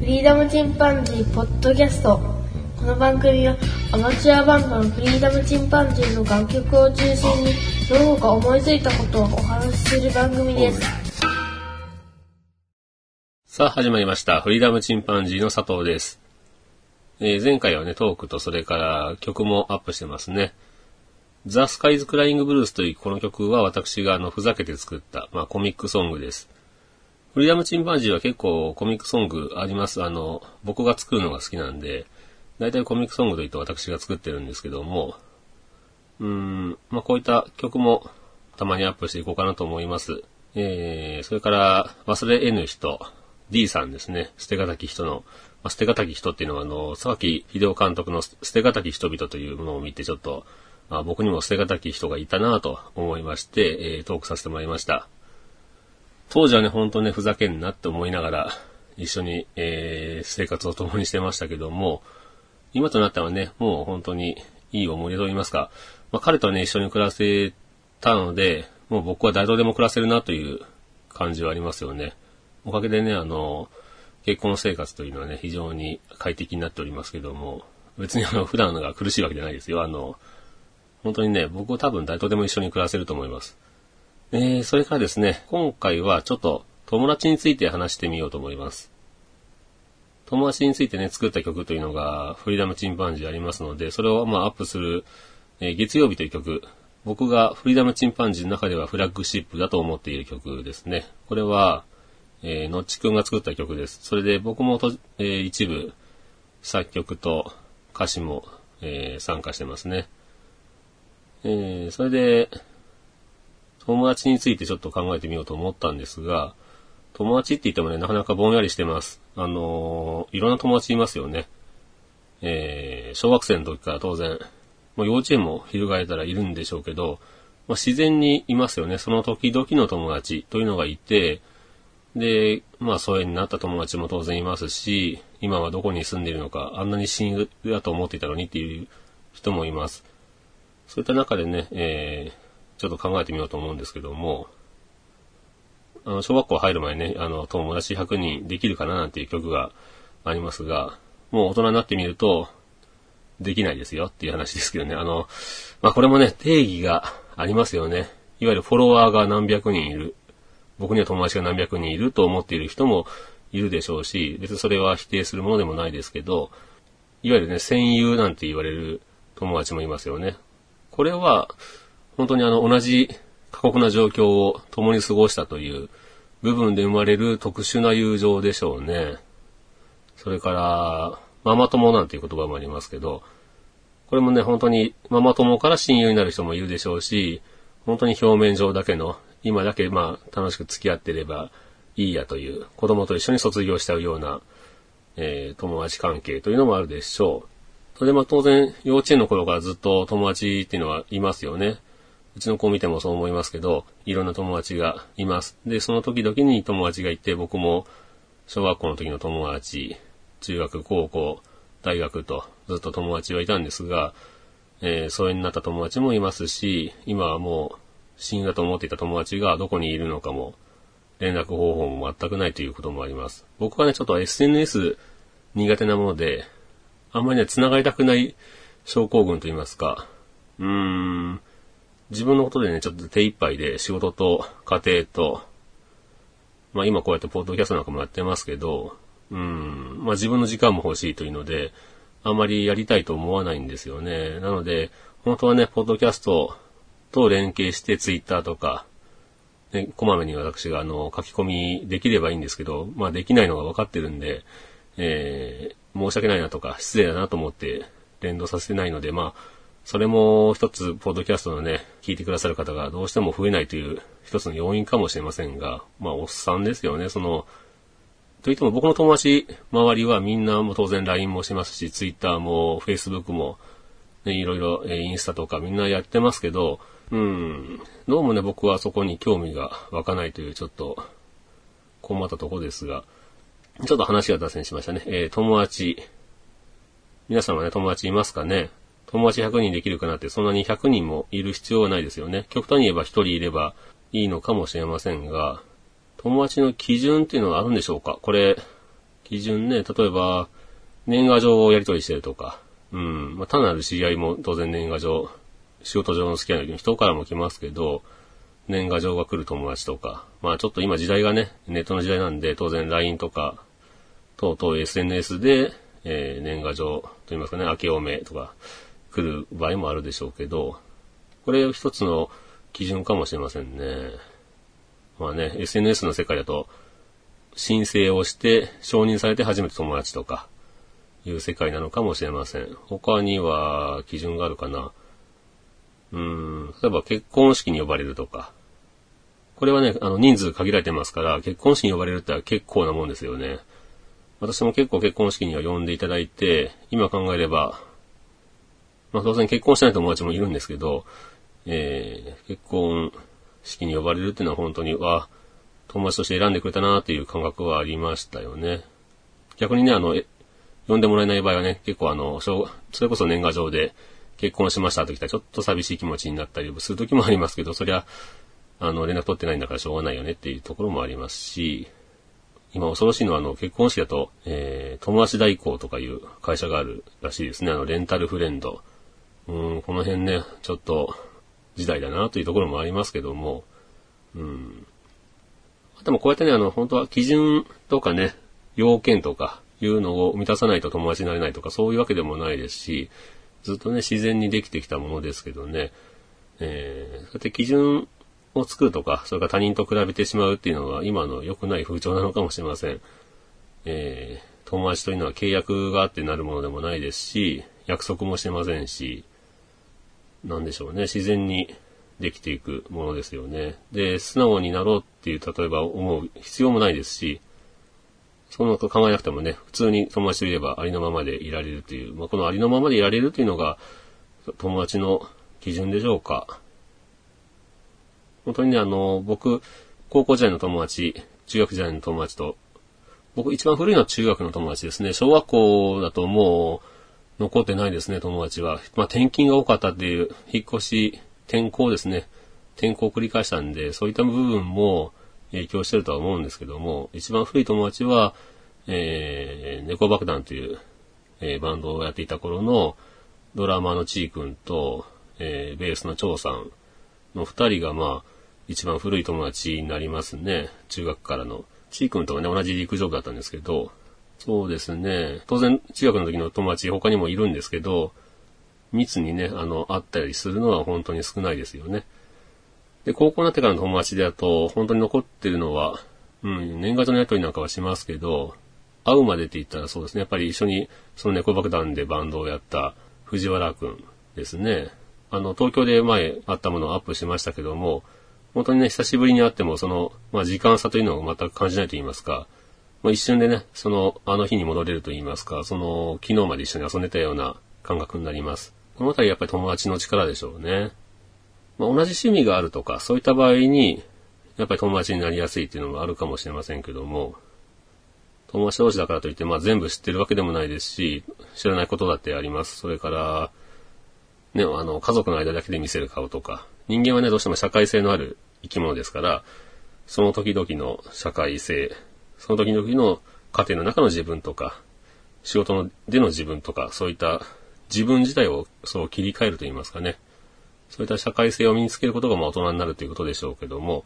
フリーダムチンパンジーポッドキャストこの番組はアマチュアバンドのフリーダムチンパンジーの楽曲を中心にどこか思いついたことをお話しする番組ですさあ始まりました。フリーダムチンパンジーの佐藤です。えー前回はね、トークとそれから曲もアップしてますね。ザ・スカイズ・クライング・ブルースというこの曲は私があのふざけて作った、まあ、コミックソングです。フリーダムチンパンジーは結構コミックソングあります。あの、僕が作るのが好きなんで、大体コミックソングといって私が作ってるんですけども、うん、まあ、こういった曲もたまにアップしていこうかなと思います。えー、それから、忘れ得ぬ人、D さんですね。捨てがたき人の、まあ、捨てがたき人っていうのは、あの、沢木秀夫監督の捨てがたき人々というものを見て、ちょっと、あ僕にも捨てがたき人がいたなと思いまして、えートークさせてもらいました。当時はね、ほんとね、ふざけんなって思いながら、一緒に、えー生活を共にしてましたけども、今となってはね、もう本当にいい思い出と言いますか、まあ、彼とね、一緒に暮らせたので、もう僕は誰とでも暮らせるなという感じはありますよね。おかげでね、あの、結婚生活というのはね、非常に快適になっておりますけども、別にあの、普段のが苦しいわけじゃないですよ。あの、本当にね、僕は多分誰とでも一緒に暮らせると思います。えー、それからですね、今回はちょっと友達について話してみようと思います。友達についてね、作った曲というのが、フリーダムチンパンジーありますので、それをまあアップする、えー月曜日という曲、僕がフリーダムチンパンジーの中ではフラッグシップだと思っている曲ですね。これは、えー、のっちくんが作った曲です。それで僕もと、えー一部、作曲と歌詞も、えー参加してますね。えーそれで、友達についてちょっと考えてみようと思ったんですが、友達って言ってもね、なかなかぼんやりしてます。あのーいろんな友達いますよね。えー小学生の時から当然、もう幼稚園も翻ったらいるんでしょうけど、まあ、自然にいますよね。その時々の友達というのがいて、で、まあ、疎遠になった友達も当然いますし、今はどこに住んでいるのか、あんなに親友だと思っていたのにっていう人もいます。そういった中でね、えーちょっと考えてみようと思うんですけども、あの、小学校入る前ね、あの、友達100人できるかななんていう曲がありますが、もう大人になってみると、できないですよっていう話ですけどね。あの、まあ、これもね、定義がありますよね。いわゆるフォロワーが何百人いる。僕には友達が何百人いると思っている人もいるでしょうし、別にそれは否定するものでもないですけど、いわゆるね、戦友なんて言われる友達もいますよね。これは、本当にあの、同じ過酷な状況を共に過ごしたという部分で生まれる特殊な友情でしょうね。それから、ママ友なんていう言葉もありますけど、これもね、本当にママ友から親友になる人もいるでしょうし、本当に表面上だけの、今だけまあ楽しく付き合ってればいいやという、子供と一緒に卒業しちゃうような、えー友達関係というのもあるでしょう。それでまあ当然幼稚園の頃からずっと友達っていうのはいますよね。うちの子を見てもそう思いますけど、いろんな友達がいます。で、その時々に友達がいて、僕も小学校の時の友達、中学、高校、大学とずっと友達はいたんですが、えー疎遠になった友達もいますし、今はもう親友だと思っていた友達がどこにいるのかも、連絡方法も全くないということもあります。僕はね、ちょっと SNS 苦手なもので、あんまりね、繋がりたくない症候群と言いますか、うーん、自分のことでね、ちょっと手一杯で仕事と家庭と、まあ今こうやってポッドキャストなんかもやってますけど、うん、まあ自分の時間も欲しいというので、あまりやりたいと思わないんですよね。なので、本当はね、ポッドキャストと連携してツイッターとか、ね、こまめに私があの書き込みできればいいんですけど、まあできないのが分かってるんで、えー申し訳ないなとか失礼だなと思って連動させてないので、まあ、それも一つ、ポッドキャストのね、聞いてくださる方がどうしても増えないという一つの要因かもしれませんが、まあ、おっさんですよね、その、といっても僕の友達周りはみんなも当然 LINE もしますし、Twitter も Facebook も、ね、いろいろ、えインスタとかみんなやってますけど、うん、どうもね、僕はそこに興味が湧かないというちょっと困ったとこですが、ちょっと話が脱線しましたね。えー友達。皆さんはね、友達いますかね？友達100人できるかなって、そんなに100人もいる必要はないですよね。極端に言えば1人いればいいのかもしれませんが、友達の基準っていうのはあるんでしょうか？これ、基準ね、例えば、年賀状をやり取りしてるとか、うん、まあ、単なる知り合いも当然年賀状、仕事上の付き合いの人からも来ますけど、年賀状が来る友達とか、まあちょっと今時代がね、ネットの時代なんで、当然 LINE とか、等々 SNS で、えー、年賀状といいますかね、明けおめとか来る場合もあるでしょうけど、これ一つの基準かもしれませんね。まあね、SNS の世界だと、申請をして承認されて初めて友達とか、いう世界なのかもしれません。他には基準があるかな。うん、例えば結婚式に呼ばれるとか。これはね、あの人数限られてますから、結婚式に呼ばれるって結構なもんですよね。私も結構結婚式には呼んでいただいて、今考えれば、まあ当然結婚してない友達もいるんですけど、えー、結婚式に呼ばれるっていうのは本当に、わ、友達として選んでくれたなっていう感覚はありましたよね。逆にね、あの、呼んでもらえない場合はね、結構あの、それこそ年賀状で結婚しましたときたらちょっと寂しい気持ちになったりする時もありますけど、そりゃ、あの、連絡取ってないんだからしょうがないよねっていうところもありますし、今恐ろしいのはあの、結婚式だと、えー、友達代行とかいう会社があるらしいですね。あの、レンタルフレンド。うん、この辺ね、ちょっと、時代だなというところもありますけども、うん。あともこうやってね、あの、本当は基準とかね、要件とかいうのを満たさないと友達になれないとかそういうわけでもないですし、ずっとね、自然にできてきたものですけどね、えー、そうやって基準を作るとか、それから他人と比べてしまうっていうのは今の良くない風潮なのかもしれません。えー、友達というのは契約があってなるものでもないですし、約束もしてませんし、なんでしょうね、自然にできていくものですよね。で、素直になろうっていう、例えば思う必要もないですし、そんなこと考えなくてもね、普通に友達といればありのままでいられるという、まあ、このありのままでいられるというのが、友達の基準でしょうか。本当にね、あの、僕、高校時代の友達、中学時代の友達と、僕一番古いのは中学の友達ですね。小学校だともう、残ってないですね、友達は。まあ、転勤が多かったっていう、引っ越し、転校ですね。転校を繰り返したんで、そういった部分も影響してるとは思うんですけども、一番古い友達は、えー、猫爆弾という、えー、バンドをやっていた頃のドラマのちーくんと、えー、ベースの張さんの二人がまあ、一番古い友達になりますね。中学からの。ちーくんとはね、同じ陸上部だったんですけど、そうですね。当然、中学の時の友達他にもいるんですけど、密にね、あの、会ったりするのは本当に少ないですよね。で、高校になってからの友達だと、本当に残ってるのは、うん、年賀状のやりとりなんかはしますけど、会うまでって言ったらそうですね。やっぱり一緒に、その猫爆弾でバンドをやった藤原くんですね。あの、東京で前あったものをアップしましたけども、本当にね、久しぶりに会っても、その、まあ、時間差というのを全く感じないと言いますか、まあ、一瞬でね、その、あの日に戻れると言いますか、その、昨日まで一緒に遊んでたような感覚になります。このあたりやっぱり友達の力でしょうね。まあ、同じ趣味があるとか、そういった場合に、やっぱり友達になりやすいっていうのもあるかもしれませんけども、友達同士だからといって、まあ全部知ってるわけでもないですし、知らないことだってあります。それから、ね、あの、家族の間だけで見せる顔とか、人間はね、どうしても社会性のある生き物ですから、その時々の社会性、その時々の家庭の中の自分とか、仕事での自分とか、そういった自分自体をそう切り替えると言いますかね。そういった社会性を身につけることがまあ大人になるということでしょうけども、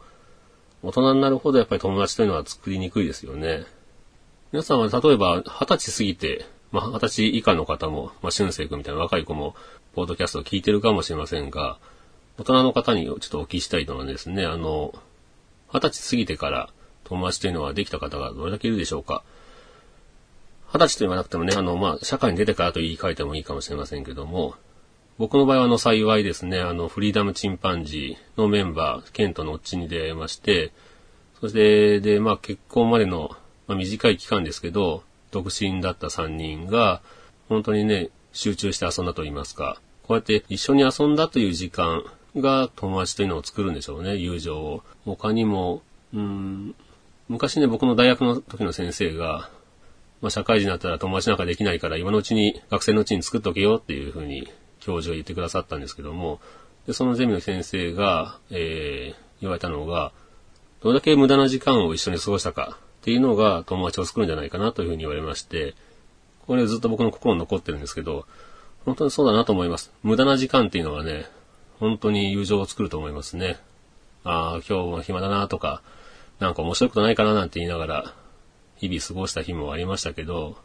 大人になるほどやっぱり友達というのは作りにくいですよね。皆さんは例えば二十歳過ぎて、まあ二十歳以下の方も、まあ俊生君みたいな若い子も、ポードキャストを聞いてるかもしれませんが、大人の方にちょっとお聞きしたいのはですね、あの、二十歳過ぎてから友達というのはできた方がどれだけいるでしょうか。二十歳と言わなくてもね、あの、まあ、社会に出てからと言い換えてもいいかもしれませんけども、僕の場合はあの幸いですね、あのフリーダムチンパンジーのメンバー、ケントのおっちに出会いまして、そして、で、まあ結婚までの、まあ、短い期間ですけど、独身だった3人が、本当にね、集中して遊んだと言いますか、こうやって一緒に遊んだという時間が友達というのを作るんでしょうね、友情を。他にも、うーん、昔ね、僕の大学の時の先生が、まあ、社会人になったら友達なんかできないから今のうちに、学生のうちに作っとけよっていうふうに教授が言ってくださったんですけども、でそのゼミの先生が、えー、言われたのが、どれだけ無駄な時間を一緒に過ごしたかっていうのが友達を作るんじゃないかなというふうに言われまして、これずっと僕の心に残ってるんですけど、本当にそうだなと思います。無駄な時間っていうのはね、本当に友情を作ると思いますね。ああ、今日も暇だなとか、なんか面白いことないかななんて言いながら、日々過ごした日もありましたけど、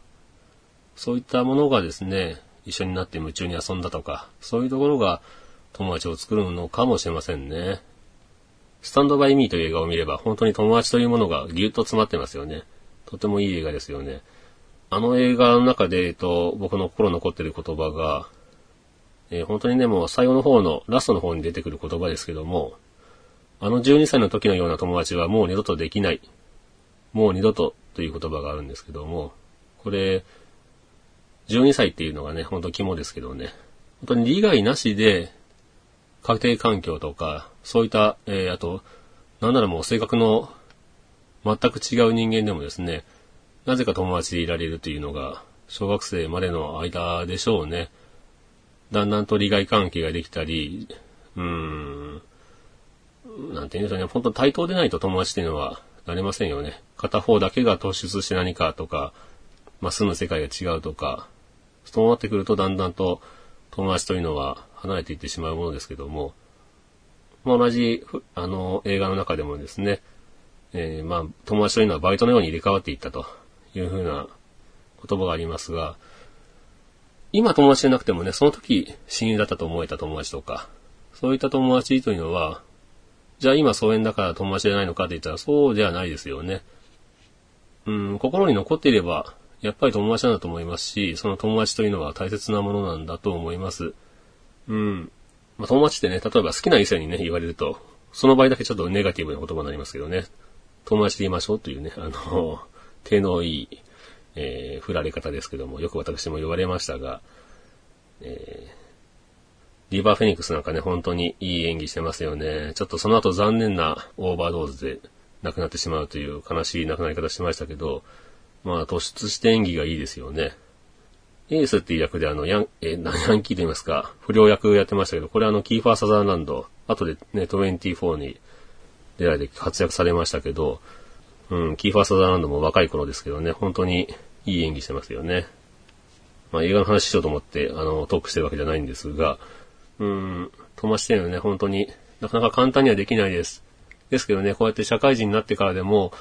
そういったものがですね、一緒になって夢中に遊んだとか、そういうところが友達を作るのかもしれませんね。スタンドバイミーという映画を見れば、本当に友達というものがぎゅっと詰まってますよね。とてもいい映画ですよね。あの映画の中で、えっと、僕の心残ってる言葉が、えー、本当にね、もう最後の方の、ラストの方に出てくる言葉ですけども、あの12歳の時のような友達はもう二度とできない。もう二度とという言葉があるんですけども、これ、12歳っていうのがね、ほんと肝ですけどね、本当に利害なしで、家庭環境とか、そういった、えー、あと、なんならもう性格の全く違う人間でもですね、なぜか友達でいられるというのが、小学生までの間でしょうね。だんだんと利害関係ができたり、うーん、なんて言うんでしょうね、本当対等でないと友達っていうのはなれませんよね。片方だけが突出して何かとか、まあ、住む世界が違うとか、そうなってくるとだんだんと友達というのは離れていってしまうものですけども、まあ、同じ、あの、映画の中でもですね、えー、まあ、友達というのはバイトのように入れ替わっていったというふうな言葉がありますが、今友達じゃなくてもね、その時親友だったと思えた友達とか、そういった友達というのは、じゃあ今疎遠だから友達じゃないのかって言ったらそうではないですよね。うん、心に残っていれば、やっぱり友達なんだと思いますし、その友達というのは大切なものなんだと思います。うん。まあ、友達ってね、例えば好きな異性にね、言われると、その場合だけちょっとネガティブな言葉になりますけどね、友達で言いましょうというね、あの、手のいい、えー、振られ方ですけども、よく私も言われましたが、えー、リバーフェニックスなんかね、本当にいい演技してますよね。ちょっとその後残念なオーバードーズで亡くなってしまうという悲しい亡くなり方しましたけど、まあ突出して演技がいいですよね。エースっていう役であの、ヤン、えー、ヤンキーと言いますか、不良役やってましたけど、これあの、キーファー・サザーランド、後でね、24に出られて活躍されましたけど、うん、キーファー・サザーランドも若い頃ですけどね、本当にいい演技してますよね。まあ映画の話しようと思って、あの、トークしてるわけじゃないんですが、うん、友達っていうのはね、本当になかなか簡単にはできないです。ですけどね、こうやって社会人になってからでも、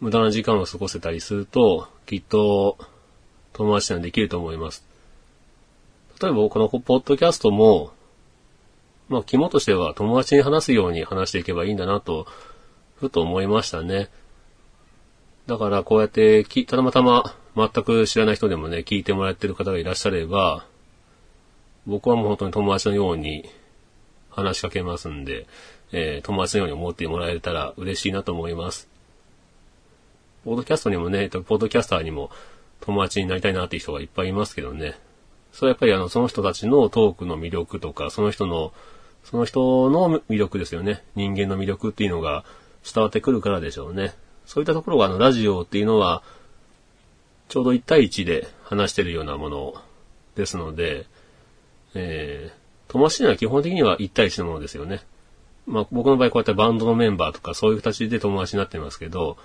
無駄な時間を過ごせたりすると、きっと、友達にはできると思います。例えば、このポッドキャストも、まあ、肝としては友達に話すように話していけばいいんだなと、ふと思いましたね。だから、こうやって、たまたま全く知らない人でもね、聞いてもらってる方がいらっしゃれば、僕はもう本当に友達のように話しかけますんで、えー、友達のように思ってもらえたら嬉しいなと思います。ポッドキャストにもね、ポッドキャスターにも友達になりたいなっていう人がいっぱいいますけどね。それはやっぱりあの、その人たちのトークの魅力とか、その人の、その人の魅力ですよね。人間の魅力っていうのが伝わってくるからでしょうね。そういったところがあの、ラジオっていうのは、ちょうど1対1で話してるようなものですので、えー、友達には基本的には1対1のものですよね。まあ僕の場合こうやってバンドのメンバーとかそういう形で友達になってますけど、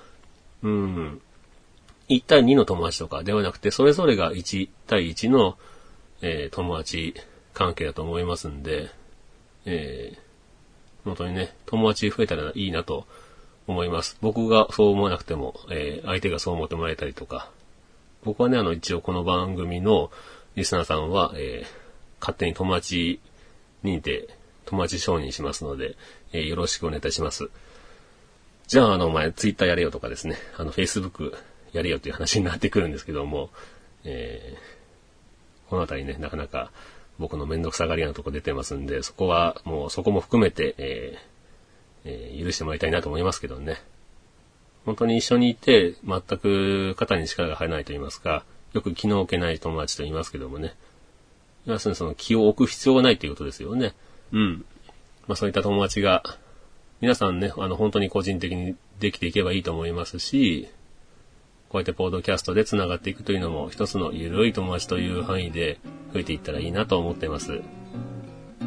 うん、1対2の友達とかではなくて、それぞれが1対1の、えー、友達関係だと思いますんで、えー、本当にね、友達増えたらいいなと思います。僕がそう思わなくても、えー、相手がそう思ってもらえたりとか、僕はね、あの、一応この番組のリスナーさんは、えー、勝手に友達認定、友達承認しますので、えー、よろしくお願いいたします。じゃあ、あの、お前、ツイッターやれよとかですね、あの、フェイスブックやれよという話になってくるんですけども、えー、このあたりね、なかなか僕のめんどくさがりなとこ出てますんで、そこは、もうそこも含めて、えーえー、許してもらいたいなと思いますけどね。本当に一緒にいて、全く肩に力が入らないと言いますか、よく気の置けない友達と言いますけどもね。要するにその気を置く必要がないということですよね。うん。まあそういった友達が皆さんね、あの、本当に個人的にできていけばいいと思いますし、こうやってポードキャストで繋がっていくというのも一つの緩い友達という範囲で増えていったらいいなと思っています。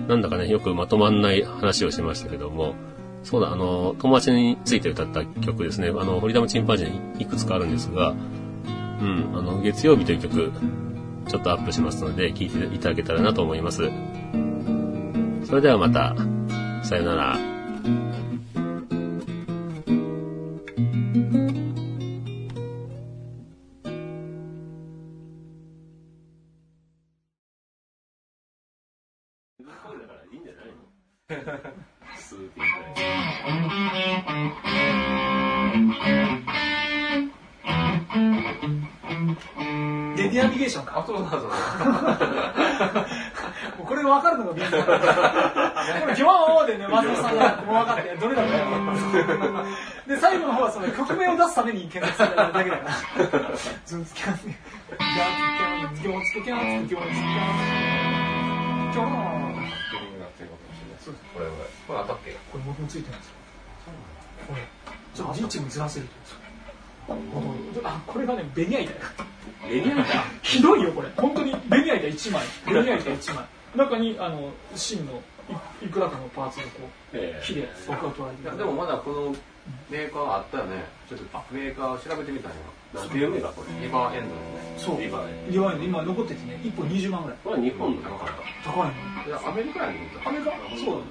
なんだかね、よくまとまんない話をしましたけども、そうだ、あの、友達について歌った曲ですね。あの、ホリダムチンパンジーにいくつかあるんですが、うん、あの、月曜日という曲、ちょっとアップしますので、聞いていただけたらなと思います。それではまた、さよなら。はその曲名を出すために検索されるだけだから。ズンツキャン、ギャーツキャン、ギョーツキャン、ギョーツキャン、ギョーそうこれ、これ当たっけこれ僕もついてるんですよ。これ、ちょっとリッチにずらせると。あ、これがね、ベニヤ板ベニヤ板ひどいよこれ本当にベニヤ板1枚ベニヤ板1枚中にあの芯のいいくらかのパーツがこえう木で僕は取られていやでもまだこのメーカーあったよね。ちょっとメーカーを調べてみたんよ。なんていうメーカーこれリバーエンドですね。そうリバーリバインド今残っててね。1本20万ぐらい。これは日本の高かっ高いの？た。いや、アメリカやねアメリカ？そう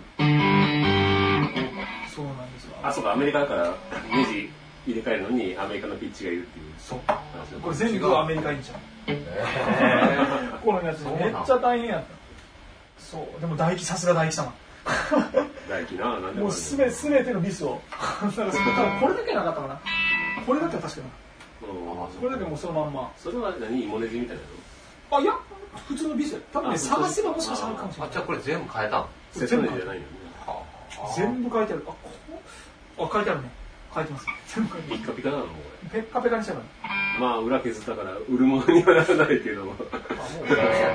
そうなんですよ。あ、そうか、アメリカだからネジ入れ替えるのにアメリカのピッチがいるっていう。そう。話これ全部アメリカインじゃん このやつめっちゃ大変やった。そう。でも大輝さすが大輝様大気な、なんでももうすべすべてのミスを。これだけなかったかな。これだけは確かに。うん。これだけもうそのまんま。それは何？イモネジみたいなあいや普通のビス多分ねあ探せばもしかしたらあるかもしれあ、ない。じゃあこれ全部変えたんの？セットネジじゃないのね。全部書いてある。あこあ書いてあるね。書いてます。全部書いてピッカピカなのもうこペッカペカにしたから。れ。まあ、裏削ったから売るものにはならないけど、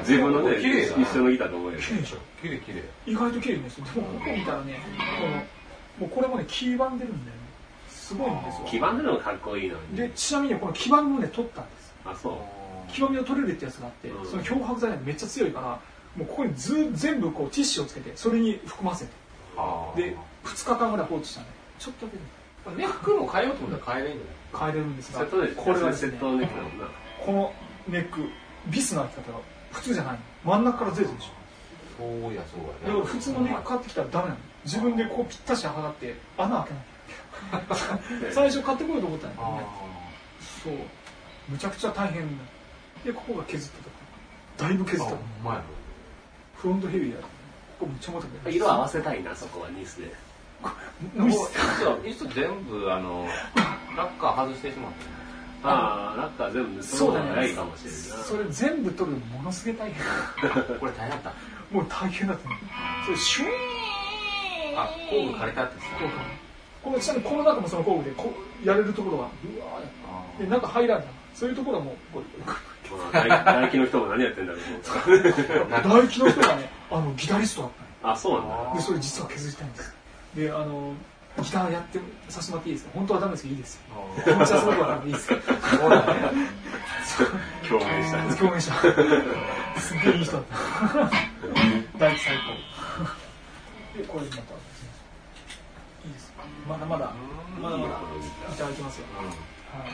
自分のね、一緒のギターと思うよ。綺麗でしょ。綺麗綺麗。意外と綺麗ですよ。でもここ見たらねこのもうこれもね黄ばんでるんだよね。すごいんですよ。黄ばんでるのがかっこいいのに。でちなみにこの黄ばみもね取ったんです。あ、そう。黄ばみを取れるってやつがあって、うん。その漂白剤がめっちゃ強いからもうここにず全部こうティッシュをつけてそれに含ませて。あで2日間ぐらい放置したんでちょっとだけねネックも変えようと思ったら変えれんじゃない？変えれるんですがこれはですね。セットネジだもんな。このネックビスの開き方が普通じゃないの。真ん中からずれてるでしょ。そうやそうだから普通のネック買ってきたらダメなの。自分でこうぴったし測って穴開けなきゃ 最初買ってこようと思ったんだけどねそう。むちゃくちゃ大変だでここが削ったとこ。だいぶ削った。あ、のほんまや。フロントヘビーだここめっちゃ重た色合わせたいな、そこはニースで。無理っもうす一つ全部、あの、ラッカー外してしまったね。ああ、なんか全部、そうだねかもしれないな。それ全部取るのものすげえ大変 これ大変だった。もう大変だったねそれシュイーンあ、工具借りたってさ。このちなみにこの中もその工具でこうやれるところがうわーで中入らんだそういうところはもうこうまあ大大気の人も何やってんだろう。大気の人がねあのギタリストだったのあ、そうなんだ。でそれ実は削りたいんですであのギターやってさせてもらっていいですか？本当はダメですけどいいですよ。気持ちはすごくわかるんでいいですか？そう。だね。共鳴した。共鳴した。すっげえいい人だった。大気最高。でこれまたですねいいです。まだまだ。まだまだ。いただきますよ。はい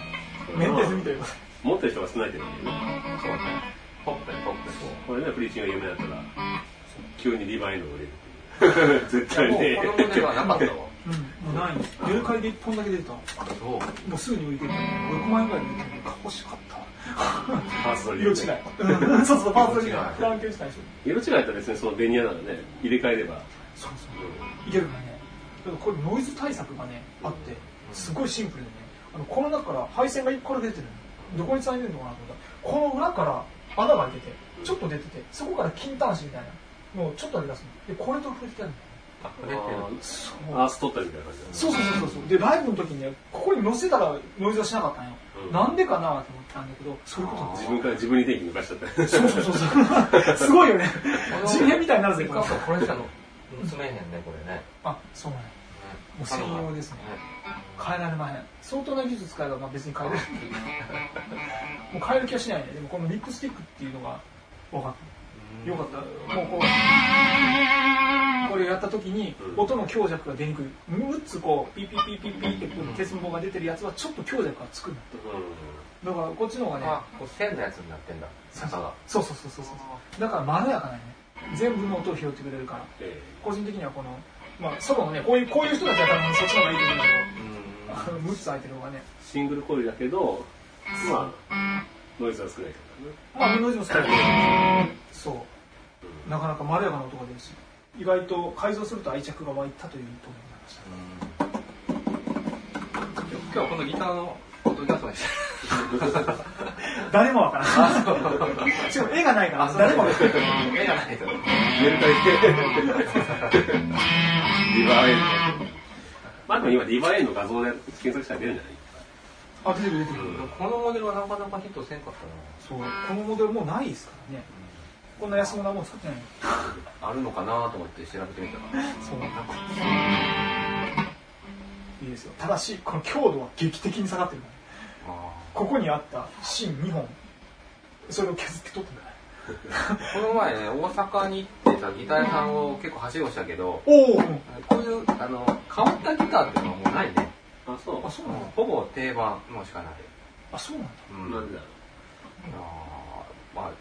メンデスみたいな持ってる人が少ないけどね。そうね。ポップね、ポップ。これね、プリーチンが有名だったら、急にリバインドが出る。絶対ね。子供ではなかったわ。うん。もうない。メルカリで1本だけ出たそう。うすぐに売り切れた6万円ぐらいで売り切れて欲しかったパーツ取り色違い、うん、そうそうパーツ違い色違いフランケンシュ色違いと別にそのベニヤならね、入れ替えれば。そうそういけるからねだからこれノイズ対策がねあってすごいシンプルでねあのこの中から配線が1個だけ出てるのどこに繋いでるのかなと思ったらこの裏から穴が開いててちょっと出ててそこから金端子みたいなのをちょっと出すのでこれと触れてやるのアース取ったみたいな感じだね。そうそうそうそう。でライブの時にねここに乗せたらノイズはしなかったんよ、うん。なんでかなと思ったんだけどそういうこと。なん自分から自分に電気抜かしちゃった。そうそうそうそう。すごいよね。地面みたいになるぜピこれ。これしたの。盗めへんね、これね。あそうなん。やもう専用ですね。変えられまへん。相当な技術使えばまあ別に変えれる もう変える気はしないね。でもこのリップスティックっていうのが分かっよかった。もうこう、これやった時にうん音の強弱が出にくい。6つこう、ピッピッピッピッピッって鉄棒が出てるやつはちょっと強弱がつくんだって。だからこっちの方がね、あ、こう線のやつになってんだ。そう坂が。そうそうそうそうそう。だからまろやかなね。全部の音を拾ってくれるから。え個人的にはこの、まあ、ソロのね、こういう、こういう人たちは多分そっちの方がいいと思うんだけど、あの6つ空いてる方がね、ーシングルコイルだけど、まあ、ノイズは少ないかまあ、ノイズも少ないそう。なかなかまろやかな音が出るし、意外と改造すると愛着が湧いたというと思いました。今日はこのギターの音ギャストにして。誰もわからない。しか も絵がない。から、誰もわからない。絵がないと。な。メルカリで、リバーエンド。まあでも今リバーエンド画像で検索したら出るんじゃないあ、出て。る出て。る。このモデルはなかなかヒットせんかったそう、このモデルもうないですからね。こんな安物なもん作ってない。あるのかなと思って調べてみたら。そうなんだ。いいですよ。ただし、この強度は劇的に下がってるからここにあった芯2本、それを削って取ってんだこの前ね、大阪に行ってたギター屋さんを結構走りをしたけど、おお、こういう、あの、変わったギターっていうのはもうないね。あ、そうあ、。そうなんだ。ほぼ定番のしかない。あ、そうなんだ。うんなんでだろあーまあ、う。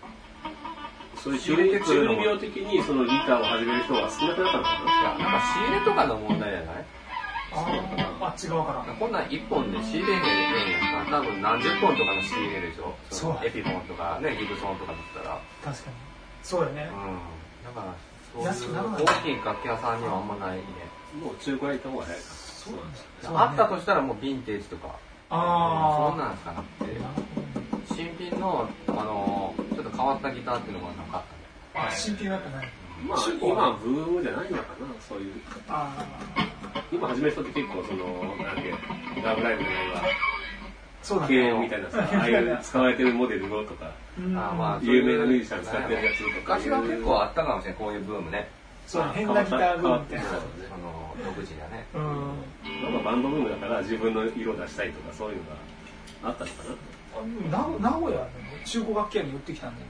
そういう中二中二病的にそのギターを始める人が少なくなったのかいや、なんか仕入れとかの問題じゃない？あーあっち側から。こんなん1本で仕入れへんやんか。多分何十本とかの仕入れでしょ？そうのエピフォンとかね、ギブソンとかだったら。確かに。そうよね。うん。だから、そういう大きい楽器屋さんにはあんまないね。な。もう中古屋行った方が早いか。そうなんだ。あったとしたらもうヴィンテージとか。あそんなんしかなくて。新品の、あの、ちょっと変わったギターっていうのがなかったね。あ、新品だったね。まあ今はブームじゃないのかな、そういう。あ今始める人って結構その、なんだっけ、ラブライブじゃないそうだ軽音みたいなさ、ああいう使われてるモデルのとか、うんあまあ有名なミュージシャン使ってるやつとか。昔は結構あったかもしれない、こういうブームね。そう、変なギターブームみたいな。その、独自だね。うん。なんかバンドブームだから自分の色を出したいとかそういうのがあったのかな。あ名名古屋の中古楽器屋に寄ってきたんだよ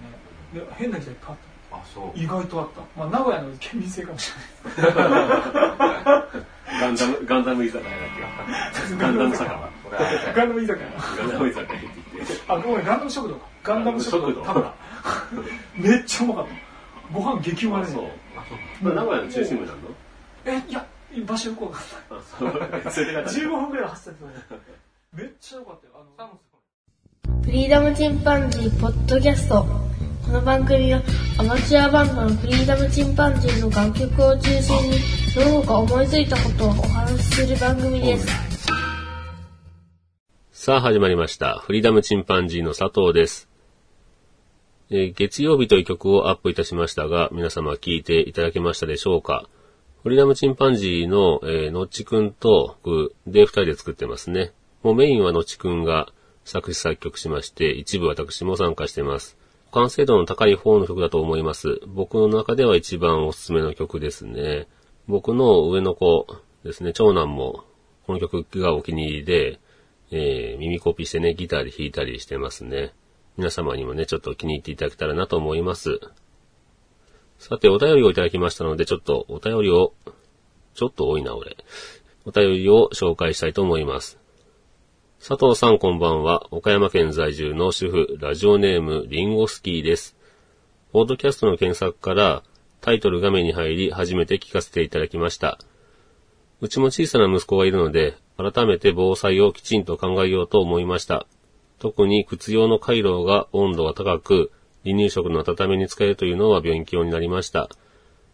ね。で、変なギターいっぱいあった。あ、そう。意外とあった。まあ、名古屋の県民性かもしれない。ガンダム、ガンダム居酒屋だっけ？ガンダム酒場。ガンダム居酒屋。ガンダム居酒屋って言って。あ、ごめん、ガンダム食堂か。ガンダム食堂食堂食べた。めっちゃうまかった。ご飯激うまでそう名古屋の中心部なのえ、いや、場所よくわかんあ、そう。それがない。15分ぐらい走ったけど、めっちゃよかったよ。あの、フリーダムチンパンジーポッドキャスト。この番組はアマチュアバンドのフリーダムチンパンジーの楽曲を中心にその他思いついたことをお話しする番組です。さあ始まりました。フリーダムチンパンジーの佐藤です。えー月曜日という曲をアップいたしましたが、皆様聞いていただけましたでしょうかフリーダムチンパンジーの、えーのっちくんと僕で二人で作ってますね。もうメインはのっちくんが作詞作曲しまして、一部私も参加してます。完成度の高い方の曲だと思います。僕の中では一番おすすめの曲ですね。僕の上の子ですね、長男もこの曲がお気に入りで、えー耳コピーしてね、ギターで弾いたりしてますね。皆様にもね、ちょっと気に入っていただけたらなと思います。さて、お便りをいただきましたので、ちょっとお便りを、ちょっと多いな、俺。お便りを紹介したいと思います。佐藤さんこんばんは。岡山県在住の主婦、ラジオネーム、リンゴスキーです。ポードキャストの検索から、タイトル画面に入り、初めて聞かせていただきました。うちも小さな息子がいるので、改めて防災をきちんと考えようと思いました。特に靴用の回路が温度が高く、離乳食の温めに使えるというのは勉強になりました。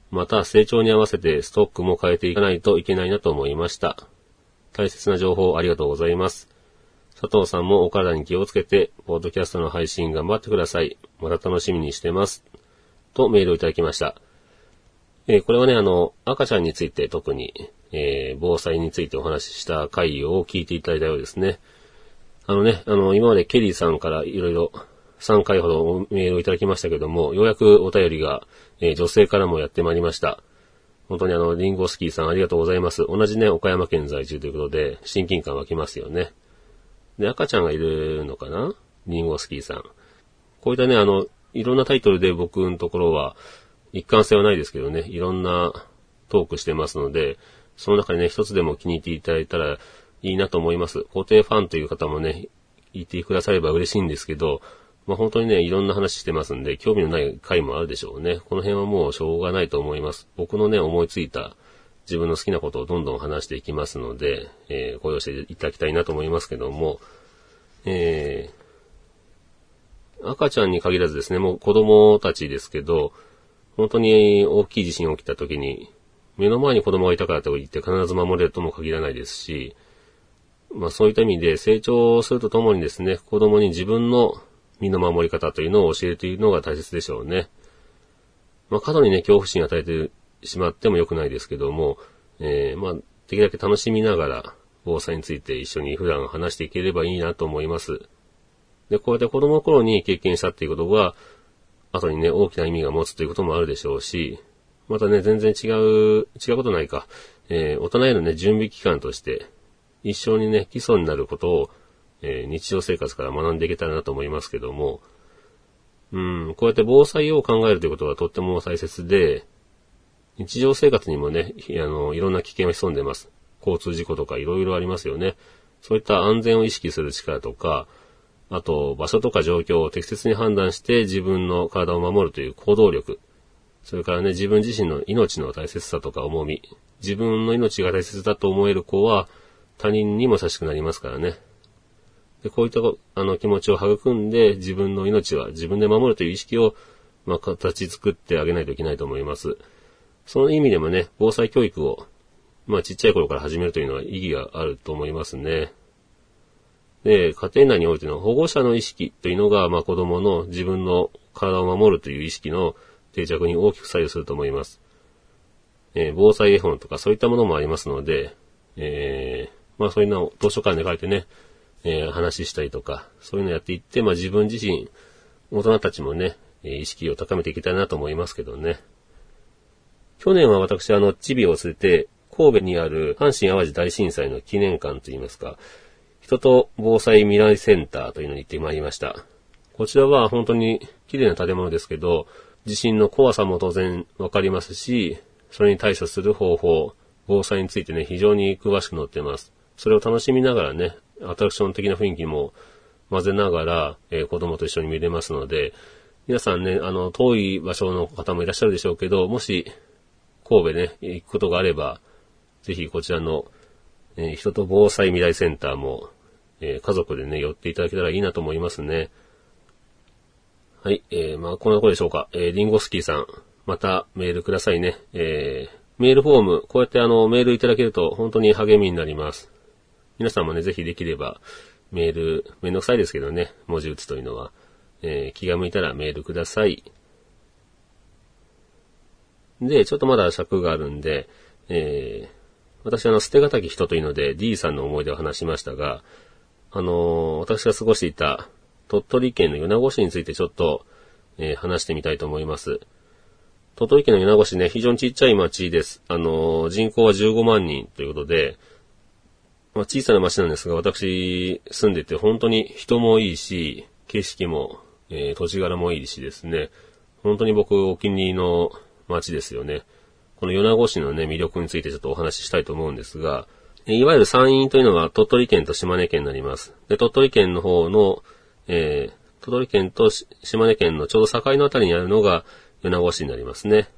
また、成長に合わせてストックも変えていかないといけないなと思いました。大切な情報ありがとうございます。佐藤さんもお体に気をつけて、ポッドキャストの配信頑張ってください。また楽しみにしてます。とメールをいただきました。えーこれはね、あの、赤ちゃんについて特に、えー防災についてお話しした回を聞いていただいたようですね。あのね、あの、今までケリーさんからいろいろ3回ほどメールをいただきましたけども、ようやくお便りが、えー女性からもやってまいりました。本当にあの、リンゴスキーさんありがとうございます。同じね、岡山県在住ということで、親近感湧きますよね。で、赤ちゃんがいるのかな？リンゴスキーさん。こういったね、あの、いろんなタイトルで僕のところは、一貫性はないですけどね、いろんなトークしてますので、その中でね、一つでも気に入っていただいたらいいなと思います。固定ファンという方もね、言ってくだされば嬉しいんですけど、まあ本当にね、いろんな話してますんで、興味のない回もあるでしょうね。この辺はもうしょうがないと思います。僕のね、思いついた自分の好きなことをどんどん話していきますので、えー、ご容赦いただきたいなと思いますけども、えー、赤ちゃんに限らずですね、もう子供たちですけど、本当に大きい地震が起きた時に、目の前に子供がいたからといって必ず守れるとも限らないですし、まあそういった意味で成長するとともにですね、子供に自分の身の守り方というのを教えるというのが大切でしょうね。まあ過度にね、恐怖心を与えてしまっても良くないですけども、えー、まあ、できるだけ楽しみながら、防災について一緒に普段話していければいいなと思います。で、こうやって子供の頃に経験したっていうことが、後にね、大きな意味が持つということもあるでしょうし、またね、全然違う、違うことないか。えー、大人へのね、準備期間として、一生にね、基礎になることを、えー、日常生活から学んでいけたらなと思いますけども、うん、こうやって防災を考えるということがとっても大切で、日常生活にもね、あの、いろんな危険が潜んでます。交通事故とかいろいろありますよね。そういった安全を意識する力とか、あと、場所とか状況を適切に判断して自分の体を守るという行動力。それからね、自分自身の命の大切さとか重み。自分の命が大切だと思える子は、他人にも優しくなりますからね。で、こういったあの気持ちを育んで、自分の命は自分で守るという意識を、まあ、形作ってあげないといけないと思います。その意味でもね、防災教育を、まあちっちゃい頃から始めるというのは意義があると思いますね。で、家庭内においての保護者の意識というのが、まあ子供の自分の体を守るという意識の定着に大きく左右すると思います。えー、防災絵本とかそういったものもありますので、えー、まあそういうのを図書館で書いてね、えー、話したりとか、そういうのやっていって、まあ自分自身、大人たちもね、意識を高めていきたいなと思いますけどね。去年は私、あの、チビを連れて、神戸にある阪神淡路大震災の記念館といいますか、人と防災未来センターというのに行ってまいりました。こちらは本当に綺麗な建物ですけど、地震の怖さも当然わかりますし、それに対処する方法、防災についてね、非常に詳しく載っています。それを楽しみながらね、アトラクション的な雰囲気も混ぜながら、えー、子供と一緒に見れますので、皆さんね、あの、遠い場所の方もいらっしゃるでしょうけど、もし神戸ね、行くことがあれば、ぜひこちらの、えー、人と防災未来センターも、えー、家族でね、寄っていただけたらいいなと思いますね。はい、えー、まあ、こんなとこでしょうか。えー、リンゴスキーさん、またメールくださいね。えー、メールフォーム、こうやってあの、メールいただけると本当に励みになります。皆さんもね、ぜひできれば、メール、めんどくさいですけどね、文字打つというのは、えー、気が向いたらメールください。で、ちょっとまだ尺があるんで、えー、私あの、捨てがたき人というので D さんの思い出を話しましたが、あのー、私が過ごしていた鳥取県の米子市についてちょっと、えー、話してみたいと思います。鳥取県の米子市ね、非常にちっちゃい町です。あのー、人口は15万人ということで、まあ、小さな町なんですが、私住んでて本当に人もいいし、景色も、えー、土地柄もいいしですね、本当に僕お気に入りの街ですよね。この米子市のね、魅力についてちょっとお話ししたいと思うんですが、いわゆる山陰というのは鳥取県と島根県になります。で、鳥取県の方の、えー、鳥取県と島根県のちょうど境のあたりにあるのが米子市になりますね。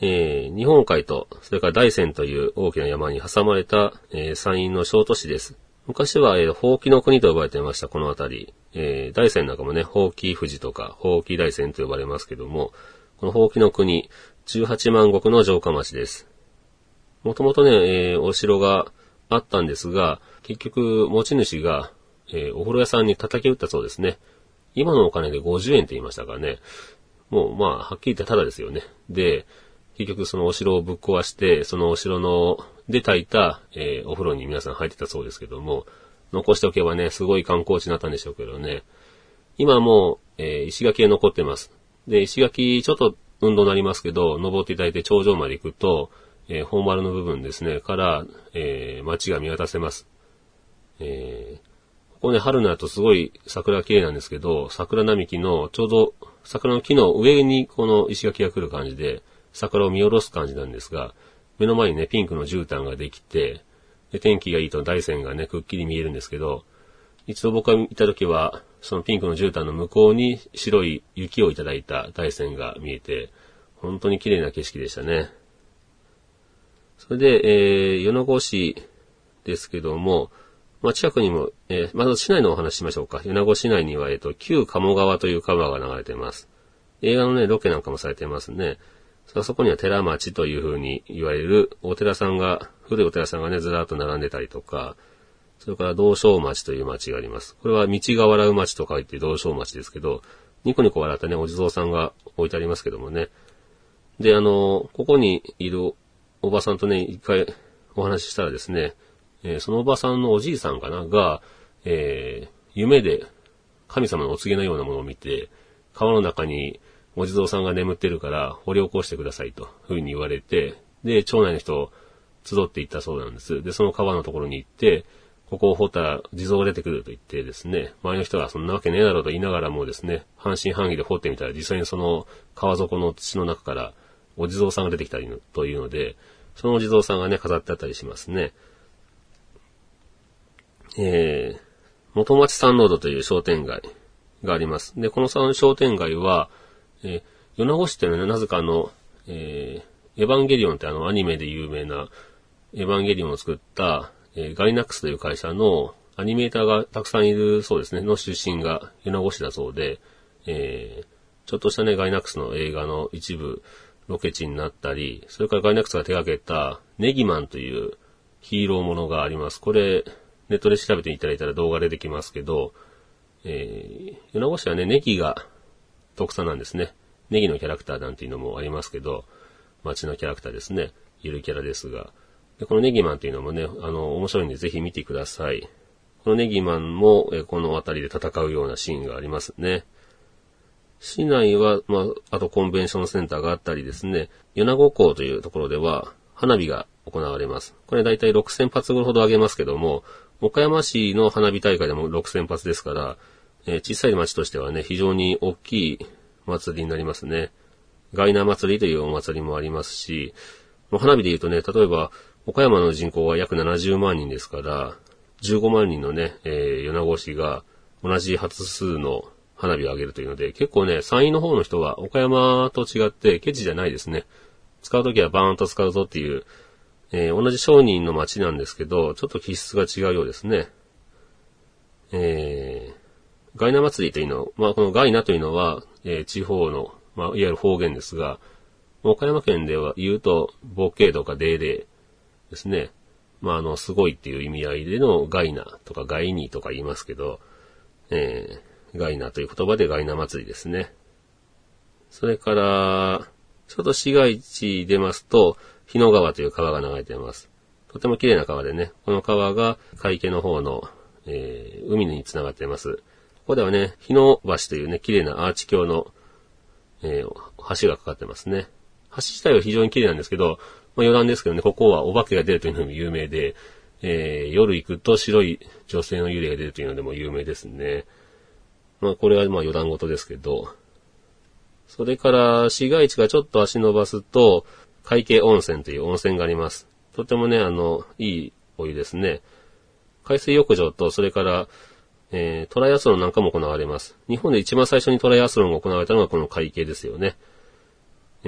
えー、日本海と、それから大山という大きな山に挟まれた、えー、山陰の小都市です。昔は、えー、ほうきの国と呼ばれていました、この辺り。えー、大山なんかもね、ほうき富士とか、ほうき大山と呼ばれますけども、このほうきの国、18万石の城下町です。もともとね、えー、お城があったんですが、結局、持ち主が、えー、お風呂屋さんに叩き打ったそうですね。今のお金で50円って言いましたからね。もう、まあ、はっきり言ってただですよね。で、結局そのお城をぶっ壊して、そのお城の、で炊いた、えー、お風呂に皆さん入ってたそうですけども、残しておけばね、すごい観光地になったんでしょうけどね。今もう、えー、石垣が残ってます。で、石垣、ちょっと運動になりますけど、登っていただいて頂上まで行くと、えー、本丸の部分ですね、から、えー、街が見渡せます。えー、ここね、春になるとすごい桜綺麗なんですけど、桜並木のちょうど桜の木の上にこの石垣が来る感じで、桜を見下ろす感じなんですが、目の前にね、ピンクの絨毯ができて、で天気がいいと大山がね、くっきり見えるんですけど、一度僕がいた時は、そのピンクの絨毯の向こうに白い雪をいただいた大山が見えて、本当に綺麗な景色でしたね。それで、えー、米子市ですけども、まあ、近くにも、えー、まず市内のお話ししましょうか。米子市内には、えっ、ー、と、旧鴨川という川が流れています。映画のね、ロケなんかもされていますね。そこには寺町という風に言われるお寺さんが、古いお寺さんがね、ずらっと並んでたりとか、それから道昌町という町があります。これは道が笑う町と書いて道昌町ですけど、ニコニコ笑ったね、お地蔵さんが置いてありますけどもね。で、あの、ここにいるおばさんとね、一回お話ししたらですね、えー、そのおばさんのおじいさんかな、が、えー、夢で神様のお告げのようなものを見て、川の中にお地蔵さんが眠ってるから掘り起こしてくださいと、ふうに言われて、で、町内の人を集っていったそうなんです。で、その川のところに行って、ここを掘ったら地蔵が出てくると言ってですね、周りの人はそんなわけねえだろうと言いながらもですね、半信半疑で掘ってみたら実際にその川底の土の中からお地蔵さんが出てきたりというので、そのお地蔵さんがね、飾ってあったりしますね。えー、元町サンロードという商店街があります。で、この商店街は、えー、米子市っていうのは、ね、なぜかあの、えー、エヴァンゲリオンってあのアニメで有名なエヴァンゲリオンを作った、えー、ガイナックスという会社のアニメーターがたくさんいるそうですね、の出身が米子市だそうで、えー、ちょっとしたね、ガイナックスの映画の一部、ロケ地になったり、それからガイナックスが手掛けたネギマンというヒーローものがあります。これ、ネットで調べていただいたら動画出てきますけど、えー、米子市はね、ネギが特産なんですね。ネギのキャラクターなんていうのもありますけど、街のキャラクターですね。ゆるキャラですが。でこのネギマンっていうのもね、あの、面白いんでぜひ見てください。このネギマンも、えこの辺りで戦うようなシーンがありますね。市内は、まあ、あとコンベンションセンターがあったりですね、米子港というところでは、花火が行われます。これ大体6000発ほど上げますけども、岡山市の花火大会でも6000発ですから、えー、小さい町としてはね、非常に大きい祭りになりますね。ガイナ祭りというお祭りもありますし、花火で言うとね、例えば、岡山の人口は約70万人ですから、15万人のね、えー、米子市が同じ発数の花火を上げるというので、結構ね、山陰の方の人は岡山と違ってケチじゃないですね。使うときはバーンと使うぞっていう、えー、同じ商人の町なんですけど、ちょっと気質が違うようですね。えー、ガイナ祭りというの、まあ、このガイナというのは、えー、地方の、まあ、いわゆる方言ですが、岡山県では言うと、ボケとかデーデーですね。まあ、あの、すごいっていう意味合いでのガイナとかガイニーとか言いますけど、えー、ガイナという言葉でガイナ祭りですね。それから、ちょっと市街地出ますと、日野川という川が流れています。とても綺麗な川でね、この川が海家の方の、えー、海に繋がっています。ここではね、日野橋というね、綺麗なアーチ橋の、えー、橋がかかってますね。橋自体は非常に綺麗なんですけど、まあ、余談ですけどね、ここはお化けが出るというのも有名で、えー、夜行くと白い女性の幽霊が出るというのでも有名ですね。まあ、これはまあ余談事ですけど、それから市街地がちょっと足伸ばすと、海景温泉という温泉があります。とてもね、あの、いいお湯ですね。海水浴場と、それから、えー、トライアスロンなんかも行われます。日本で一番最初にトライアスロンが行われたのがこの海景ですよね。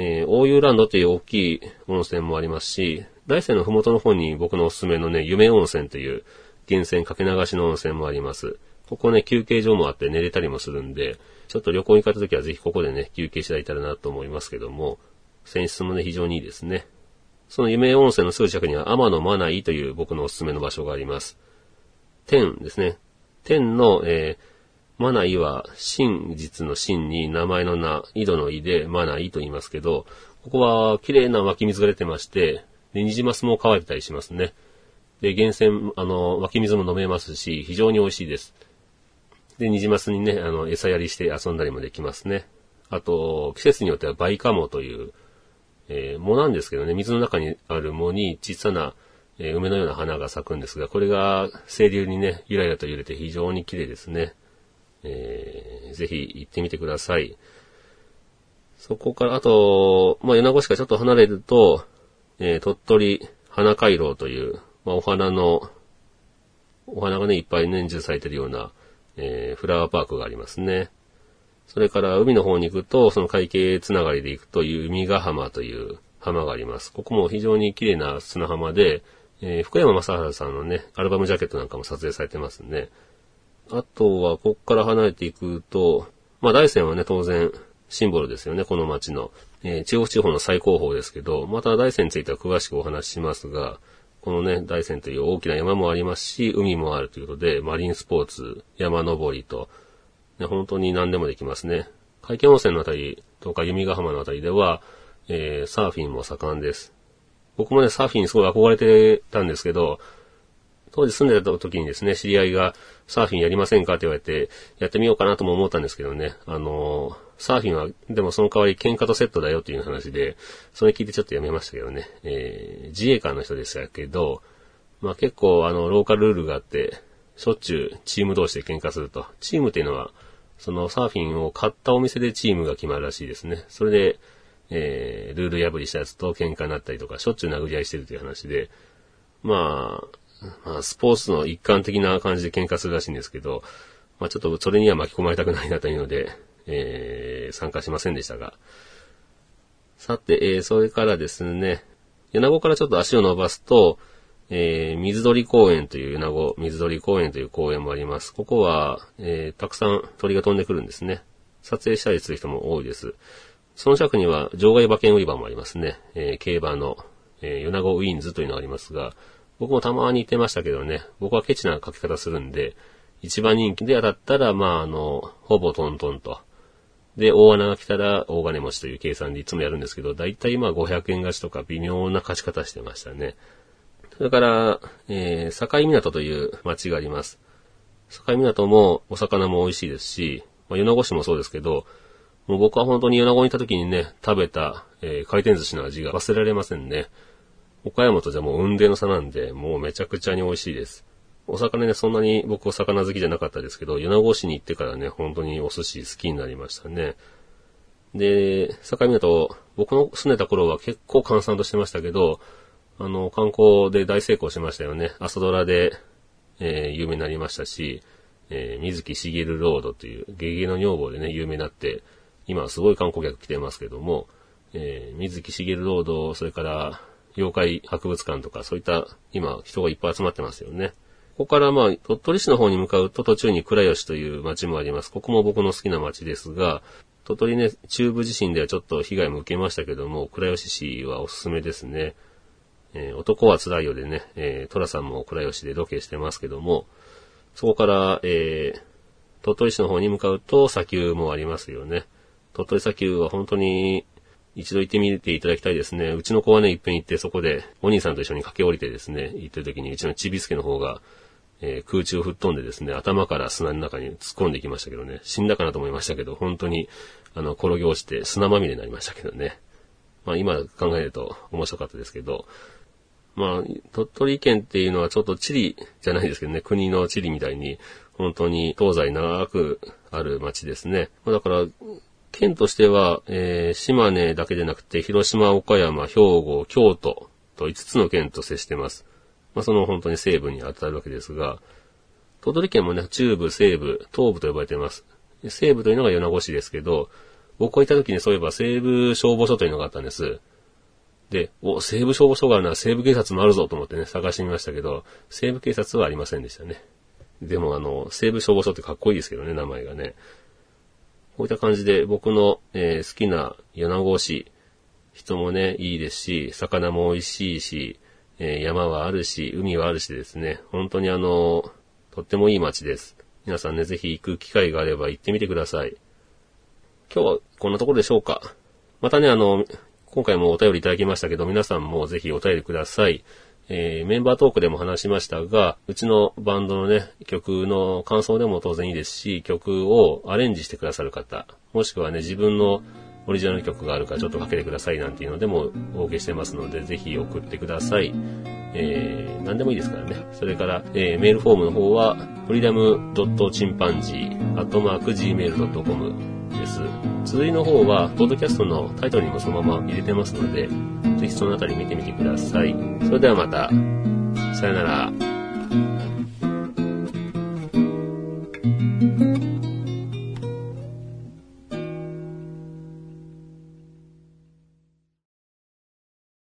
えー、大湯ランドという大きい温泉もありますし、大山のふもとの方に僕のおすすめのね、夢温泉という源泉かけ流しの温泉もあります。ここね、休憩所もあって寝れたりもするんで、ちょっと旅行に行かれた時はぜひここでね、休憩していただいたらなと思いますけども、泉質もね、非常にいいですね。その夢温泉のすぐ近くには天のマナイという僕のおすすめの場所があります。天ですね。天の、えー、マナイは真実の真に名前の名、井戸の井でマナイと言いますけど、ここは綺麗な湧き水が出てまして、ニジマスも乾いてたりしますね。で、源泉、あの、湧き水も飲めますし、非常に美味しいです。で、ニジマスにね、あの、餌やりして遊んだりもできますね。あと、季節によってはバイカモという、えー、藻なんですけどね、水の中にある藻に小さな、えー梅のような花が咲くんですが、これが清流にね、ゆらゆらと揺れて非常に綺麗ですね。えーぜひ行ってみてください。そこから、あと、まあ、米子市からちょっと離れると、えー鳥取花回廊という、まあ、お花の、お花がね、いっぱい年中咲いてるような、えーフラワーパークがありますね。それから海の方に行くと、その海景つながりで行くという海ヶ浜という浜があります。ここも非常に綺麗な砂浜で、えー福山雅治さんのね、アルバムジャケットなんかも撮影されてますね。あとは、ここから離れていくと、まあ大山はね、当然、シンボルですよね、この町の。えー中国地方の最高峰ですけど、また大山については詳しくお話ししますが、このね、大山という大きな山もありますし、海もあるということで、マリンスポーツ、山登りと、ね、本当に何でもできますね。海見温泉のあたりとか弓ヶ浜のあたりでは、えーサーフィンも盛んです。僕もね、サーフィンすごい憧れてたんですけど、当時住んでた時にですね、知り合いがサーフィンやりませんかって言われて、やってみようかなとも思ったんですけどね、あのサーフィンは、でもその代わり喧嘩とセットだよっていう話で、それ聞いてちょっとやめましたけどね、えー自衛官の人でしたけど、まあ結構あの、ローカルルールがあって、しょっちゅうチーム同士で喧嘩すると。チームっていうのは、そのサーフィンを買ったお店でチームが決まるらしいですね。それで、えー、ルール破りしたやつと喧嘩になったりとか、しょっちゅう殴り合いしてるという話で、まあ、まあ、スポーツの一環的な感じで喧嘩するらしいんですけど、まあちょっとそれには巻き込まれたくないなというので、えー、参加しませんでしたが。さて、えー、それからですね、米子からちょっと足を伸ばすと、えー、水鳥公園という米子水鳥公園という公園もあります。ここは、えー、たくさん鳥が飛んでくるんですね。撮影したりする人も多いです。その近くには場外馬券売り場もありますね。えー競馬の、えー米子ウィンズというのがありますが、僕もたまに行ってましたけどね、僕はケチな書き方するんで、一番人気で当たったら、まあ、あの、ほぼトントンと。で、大穴が来たら大金持ちという計算でいつもやるんですけど、だいたいまあ500円勝ちとか微妙な勝ち方してましたね。それから、えー、境港という町があります。境港もお魚も美味しいですし、まあ、米子市もそうですけど、もう僕は本当に米子にいた時にね、食べた、えー回転寿司の味が忘れられませんね。岡山とじゃもう雲泥の差なんで、もうめちゃくちゃに美味しいです。お魚ね、そんなに僕お魚好きじゃなかったですけど、米子市に行ってからね、本当にお寿司好きになりましたね。で、境港、僕の住んでた頃は結構閑散としてましたけど、あの、観光で大成功しましたよね。朝ドラで、えー有名になりましたし、えー水木しげるロードという、ゲゲの女房でね、有名になって、今はすごい観光客来てますけども、えー水木しげるロード、それから、妖怪博物館とか、そういった、今、人がいっぱい集まってますよね。ここからまあ、鳥取市の方に向かうと途中に倉吉という町もあります。ここも僕の好きな町ですが、鳥取ね、中部地震ではちょっと被害も受けましたけども、倉吉市はおすすめですね。えー男は辛いよでね、えー、トラさんも倉吉でロケしてますけども、そこから、えー、鳥取市の方に向かうと砂丘もありますよね。鳥取砂丘は本当に一度行ってみていただきたいですね。うちの子はね、いっぺん行ってそこでお兄さんと一緒に駆け下りてですね、行ってる時にうちのちびすけの方が、えー空中を吹っ飛んでですね、頭から砂の中に突っ込んでいきましたけどね、死んだかなと思いましたけど、本当に、あの、転げ落ちて砂まみれになりましたけどね。まあ今考えると面白かったですけど、まあ、鳥取県っていうのはちょっと地理じゃないですけどね、国の地理みたいに、本当に東西長くある町ですね。だから、県としては、えー島根だけでなくて、広島、岡山、兵庫、京都と5つの県と接してます。まあその本当に西部に当たるわけですが、鳥取県もね、中部、西部、東部と呼ばれてます。西部というのが米子市ですけど、僕がいた時にそういえば西部消防署というのがあったんです。で、お、西部消防署があるなら西部警察もあるぞと思ってね、探してみましたけど、西部警察はありませんでしたね。でもあの、西部消防署ってかっこいいですけどね、名前がね。こういった感じで僕の、えー好きな米子市、人もね、いいですし、魚も美味しいし、えー山はあるし、海はあるしですね、本当にあの、とってもいい街です。皆さんね、ぜひ行く機会があれば行ってみてください。今日はこんなところでしょうか。またね、あの、今回もお便りいただきましたけど、皆さんもぜひお便りください。えーメンバートークでも話しましたが、うちのバンドのね、曲の感想でも当然いいですし、曲をアレンジしてくださる方、もしくはね、自分のオリジナル曲があるからちょっとかけてくださいなんていうのでもお受けしてますので、ぜひ送ってください。えー、何でもいいですからね。それから、えー、メールフォームの方は、フリーダムドットチンパンジー、アットマーク gmail.com です。続いの方は、ポッドキャストのタイトルにもそのまま入れてますので、ぜひそのあたり見てみてください。それではまた、さよなら。